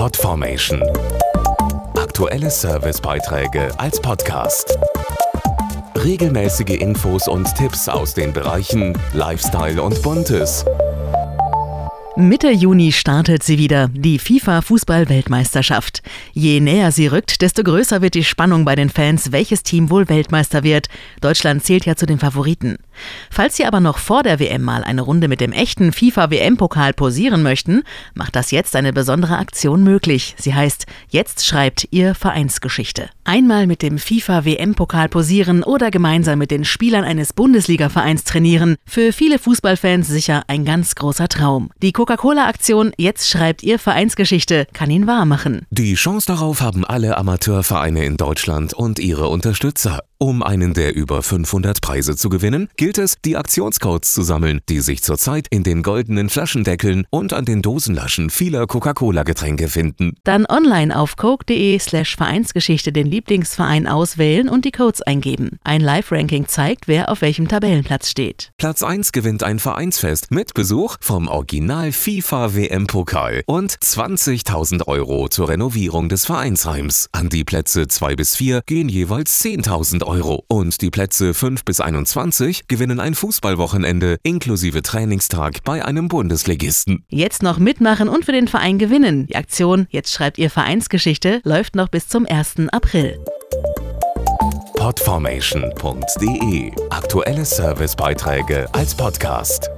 Podformation. Aktuelle Servicebeiträge als Podcast. Regelmäßige Infos und Tipps aus den Bereichen Lifestyle und Buntes. Mitte Juni startet sie wieder, die FIFA Fußball-Weltmeisterschaft. Je näher sie rückt, desto größer wird die Spannung bei den Fans, welches Team wohl Weltmeister wird. Deutschland zählt ja zu den Favoriten. Falls Sie aber noch vor der WM mal eine Runde mit dem echten FIFA-WM-Pokal posieren möchten, macht das jetzt eine besondere Aktion möglich. Sie heißt Jetzt schreibt Ihr Vereinsgeschichte. Einmal mit dem FIFA-WM-Pokal posieren oder gemeinsam mit den Spielern eines Bundesliga-Vereins trainieren. Für viele Fußballfans sicher ein ganz großer Traum. Die Coca-Cola-Aktion Jetzt schreibt Ihr Vereinsgeschichte kann ihn wahr machen. Die Chance darauf haben alle Amateurvereine in Deutschland und ihre Unterstützer. Um einen der über 500 Preise zu gewinnen, gilt es, die Aktionscodes zu sammeln, die sich zurzeit in den goldenen Flaschendeckeln und an den Dosenlaschen vieler Coca-Cola-Getränke finden. Dann online auf coke.de slash Vereinsgeschichte den Lieblingsverein auswählen und die Codes eingeben. Ein Live-Ranking zeigt, wer auf welchem Tabellenplatz steht. Platz 1 gewinnt ein Vereinsfest mit Besuch vom Original FIFA WM-Pokal und 20.000 Euro zur Renovierung des Vereinsheims. An die Plätze 2 bis 4 gehen jeweils 10.000 Euro. Euro. Und die Plätze 5 bis 21 gewinnen ein Fußballwochenende inklusive Trainingstag bei einem Bundesligisten. Jetzt noch mitmachen und für den Verein gewinnen. Die Aktion Jetzt schreibt ihr Vereinsgeschichte läuft noch bis zum 1. April. Podformation.de Aktuelle Servicebeiträge als Podcast.